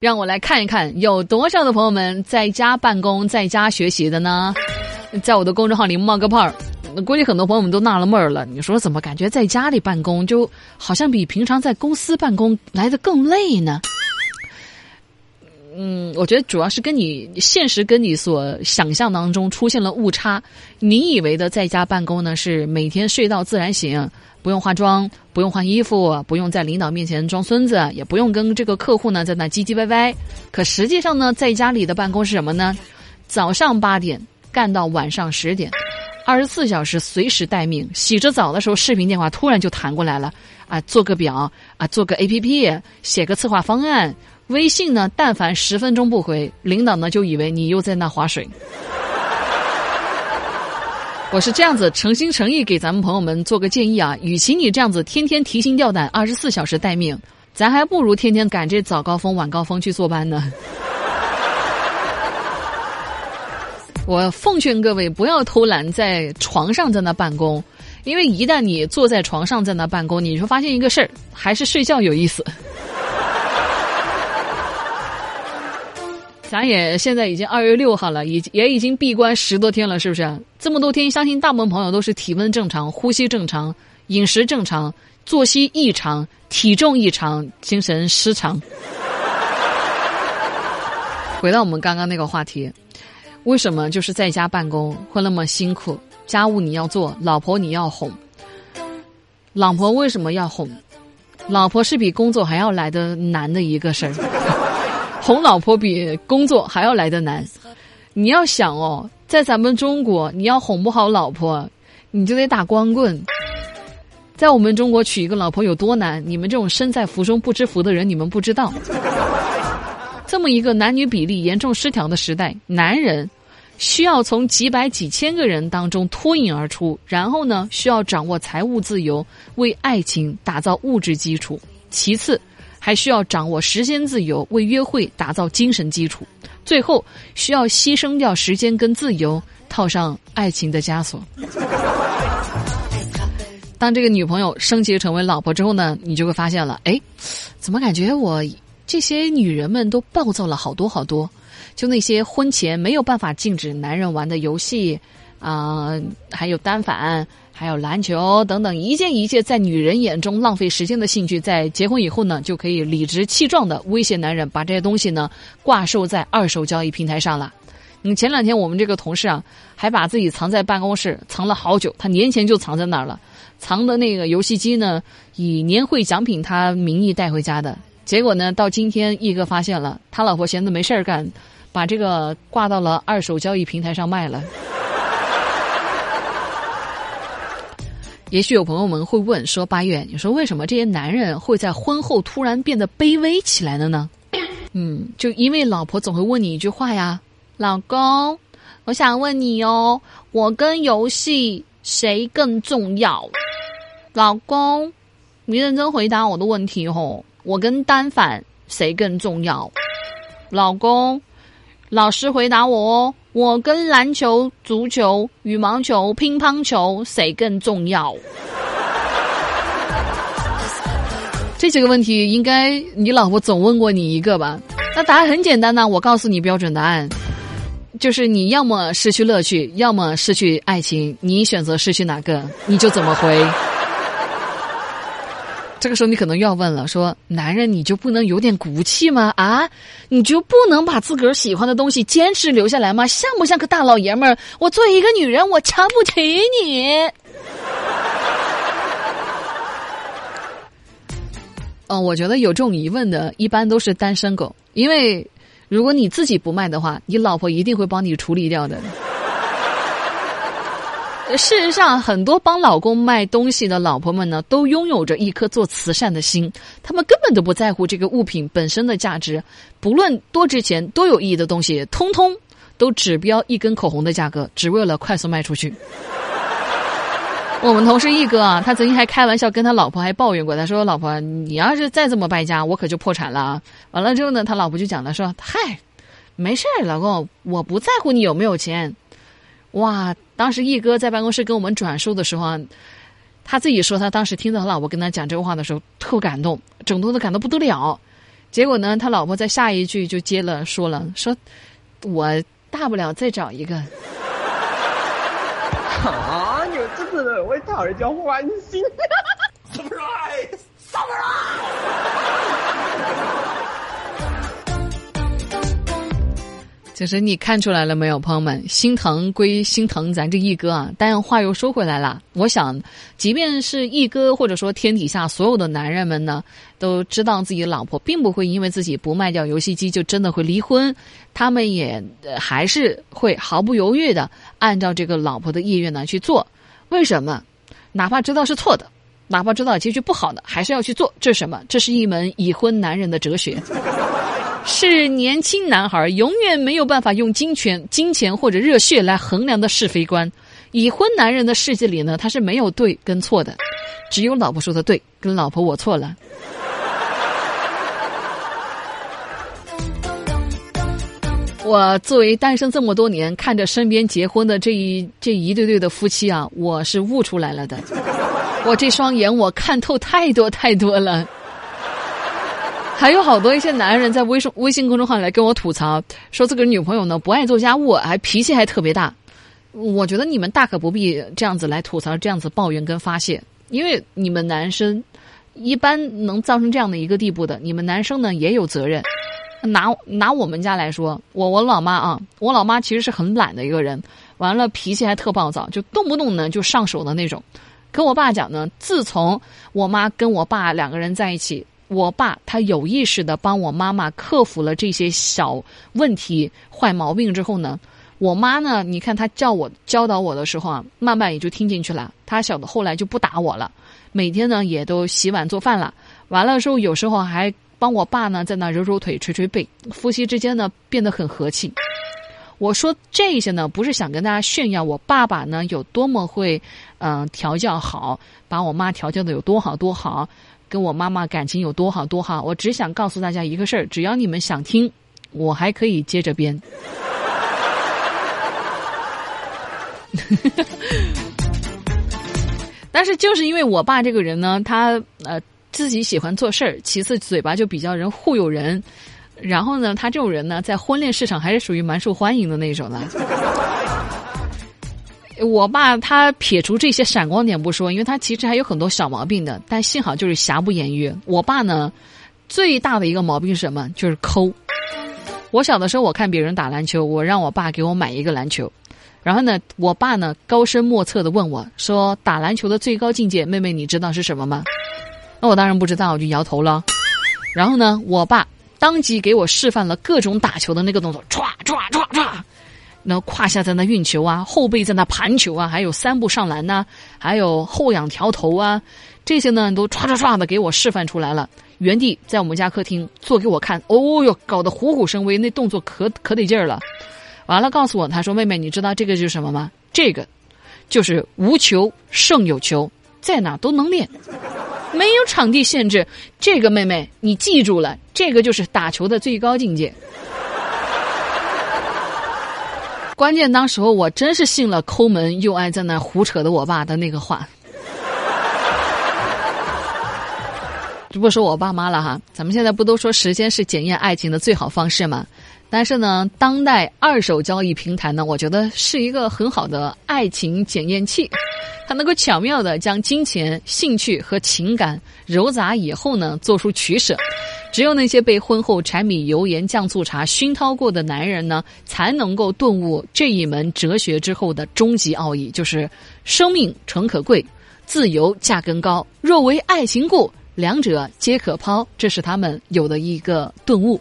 让我来看一看，有多少的朋友们在家办公、在家学习的呢？在我的公众号里冒个泡儿，估计很多朋友们都纳了闷儿了。你说怎么感觉在家里办公就好像比平常在公司办公来的更累呢？嗯，我觉得主要是跟你现实跟你所想象当中出现了误差。你以为的在家办公呢，是每天睡到自然醒。不用化妆，不用换衣服，不用在领导面前装孙子，也不用跟这个客户呢在那唧唧歪歪。可实际上呢，在家里的办公是什么呢？早上八点干到晚上十点，二十四小时随时待命。洗着澡的时候，视频电话突然就弹过来了，啊，做个表啊，做个 A P P，写个策划方案。微信呢，但凡十分钟不回，领导呢就以为你又在那划水。我是这样子诚心诚意给咱们朋友们做个建议啊，与其你这样子天天提心吊胆、二十四小时待命，咱还不如天天赶这早高峰、晚高峰去坐班呢。我奉劝各位不要偷懒，在床上在那办公，因为一旦你坐在床上在那办公，你就发现一个事儿，还是睡觉有意思。咱也现在已经二月六号了，已也已经闭关十多天了，是不是？这么多天，相信大部分朋友都是体温正常、呼吸正常、饮食正常、作息异常、体重异常、精神失常。回到我们刚刚那个话题，为什么就是在家办公会那么辛苦？家务你要做，老婆你要哄。老婆为什么要哄？老婆是比工作还要来的难的一个事儿。哄老婆比工作还要来的难，你要想哦，在咱们中国，你要哄不好老婆，你就得打光棍。在我们中国娶一个老婆有多难？你们这种身在福中不知福的人，你们不知道。这么一个男女比例严重失调的时代，男人需要从几百几千个人当中脱颖而出，然后呢，需要掌握财务自由，为爱情打造物质基础。其次。还需要掌握时间自由，为约会打造精神基础。最后需要牺牲掉时间跟自由，套上爱情的枷锁。当这个女朋友升级成为老婆之后呢，你就会发现了，哎，怎么感觉我这些女人们都暴躁了好多好多？就那些婚前没有办法禁止男人玩的游戏啊，还有单反。还有篮球等等一件一件在女人眼中浪费时间的兴趣，在结婚以后呢，就可以理直气壮的威胁男人，把这些东西呢挂售在二手交易平台上了。你前两天我们这个同事啊，还把自己藏在办公室，藏了好久。他年前就藏在那儿了，藏的那个游戏机呢，以年会奖品他名义带回家的。结果呢，到今天一哥发现了，他老婆闲着没事儿干，把这个挂到了二手交易平台上卖了。也许有朋友们会问说：“八月，你说为什么这些男人会在婚后突然变得卑微起来了呢？”嗯，就因为老婆总会问你一句话呀：“老公，我想问你哦，我跟游戏谁更重要？”老公，你认真回答我的问题哦，我跟单反谁更重要？老公，老师回答我哦。我跟篮球、足球、羽毛球、乒乓球谁更重要？这几个问题应该你老婆总问过你一个吧？那答案很简单呢，我告诉你标准答案，就是你要么失去乐趣，要么失去爱情，你选择失去哪个，你就怎么回。这个时候你可能又要问了，说男人你就不能有点骨气吗？啊，你就不能把自个儿喜欢的东西坚持留下来吗？像不像个大老爷们儿？我作为一个女人，我瞧不起你。嗯，我觉得有这种疑问的，一般都是单身狗，因为如果你自己不卖的话，你老婆一定会帮你处理掉的。事实上，很多帮老公卖东西的老婆们呢，都拥有着一颗做慈善的心。他们根本都不在乎这个物品本身的价值，不论多值钱、多有意义的东西，通通都只标一根口红的价格，只为了快速卖出去。我们同事一哥啊，他曾经还开玩笑跟他老婆还抱怨过，他说：“老婆，你要是再这么败家，我可就破产了啊。”完了之后呢，他老婆就讲了说：“嗨，没事儿，老公，我不在乎你有没有钱。”哇！当时毅哥在办公室跟我们转述的时候啊，他自己说他当时听到他老婆跟他讲这个话的时候特感动，整个都感动不得了。结果呢，他老婆在下一句就接了说了，说我大不了再找一个。啊！你们这次的为讨人家欢心。就是你看出来了没有，朋友们？心疼归心疼，咱这一哥啊，但话又说回来了。我想，即便是一哥，或者说天底下所有的男人们呢，都知道自己老婆并不会因为自己不卖掉游戏机就真的会离婚，他们也还是会毫不犹豫的按照这个老婆的意愿呢去做。为什么？哪怕知道是错的，哪怕知道结局不好的，还是要去做。这是什么？这是一门已婚男人的哲学。是年轻男孩永远没有办法用金钱、金钱或者热血来衡量的是非观。已婚男人的世界里呢，他是没有对跟错的，只有老婆说的对，跟老婆我错了。我作为单身这么多年，看着身边结婚的这一这一对对的夫妻啊，我是悟出来了的。我这双眼，我看透太多太多了。还有好多一些男人在微信微信公众号来跟我吐槽，说自个儿女朋友呢不爱做家务，还脾气还特别大。我觉得你们大可不必这样子来吐槽，这样子抱怨跟发泄，因为你们男生一般能造成这样的一个地步的，你们男生呢也有责任。拿拿我们家来说，我我老妈啊，我老妈其实是很懒的一个人，完了脾气还特暴躁，就动不动呢就上手的那种。跟我爸讲呢，自从我妈跟我爸两个人在一起。我爸他有意识的帮我妈妈克服了这些小问题、坏毛病之后呢，我妈呢，你看她叫我教导我的时候啊，慢慢也就听进去了。她小的后来就不打我了，每天呢也都洗碗做饭了。完了之后，有时候还帮我爸呢在那揉揉腿、捶捶背，夫妻之间呢变得很和气。我说这些呢，不是想跟大家炫耀我爸爸呢有多么会嗯调教好，把我妈调教的有多好多好。跟我妈妈感情有多好多好，我只想告诉大家一个事儿：只要你们想听，我还可以接着编。但是就是因为我爸这个人呢，他呃自己喜欢做事儿，其次嘴巴就比较人忽悠人，然后呢，他这种人呢，在婚恋市场还是属于蛮受欢迎的那种的。我爸他撇除这些闪光点不说，因为他其实还有很多小毛病的，但幸好就是瑕不掩瑜。我爸呢，最大的一个毛病是什么？就是抠。我小的时候，我看别人打篮球，我让我爸给我买一个篮球，然后呢，我爸呢高深莫测的问我说：“打篮球的最高境界，妹妹你知道是什么吗？”那我当然不知道，我就摇头了。然后呢，我爸当即给我示范了各种打球的那个动作，唰唰唰唰。那胯下在那运球啊，后背在那盘球啊，还有三步上篮呐，还有后仰调头啊，这些呢都唰唰唰的给我示范出来了。原地在我们家客厅做给我看，哦哟，搞得虎虎生威，那动作可可得劲儿了。完了，告诉我，他说：“妹妹，你知道这个是什么吗？这个就是无球胜有球，在哪都能练，没有场地限制。这个妹妹，你记住了，这个就是打球的最高境界。”关键当时候我真是信了抠门又爱在那胡扯的我爸的那个话，就 不说我爸妈了哈。咱们现在不都说时间是检验爱情的最好方式吗？但是呢，当代二手交易平台呢，我觉得是一个很好的爱情检验器，它能够巧妙的将金钱、兴趣和情感揉杂以后呢，做出取舍。只有那些被婚后柴米油盐酱醋茶熏陶过的男人呢，才能够顿悟这一门哲学之后的终极奥义，就是生命诚可贵，自由价更高。若为爱情故，两者皆可抛。这是他们有的一个顿悟。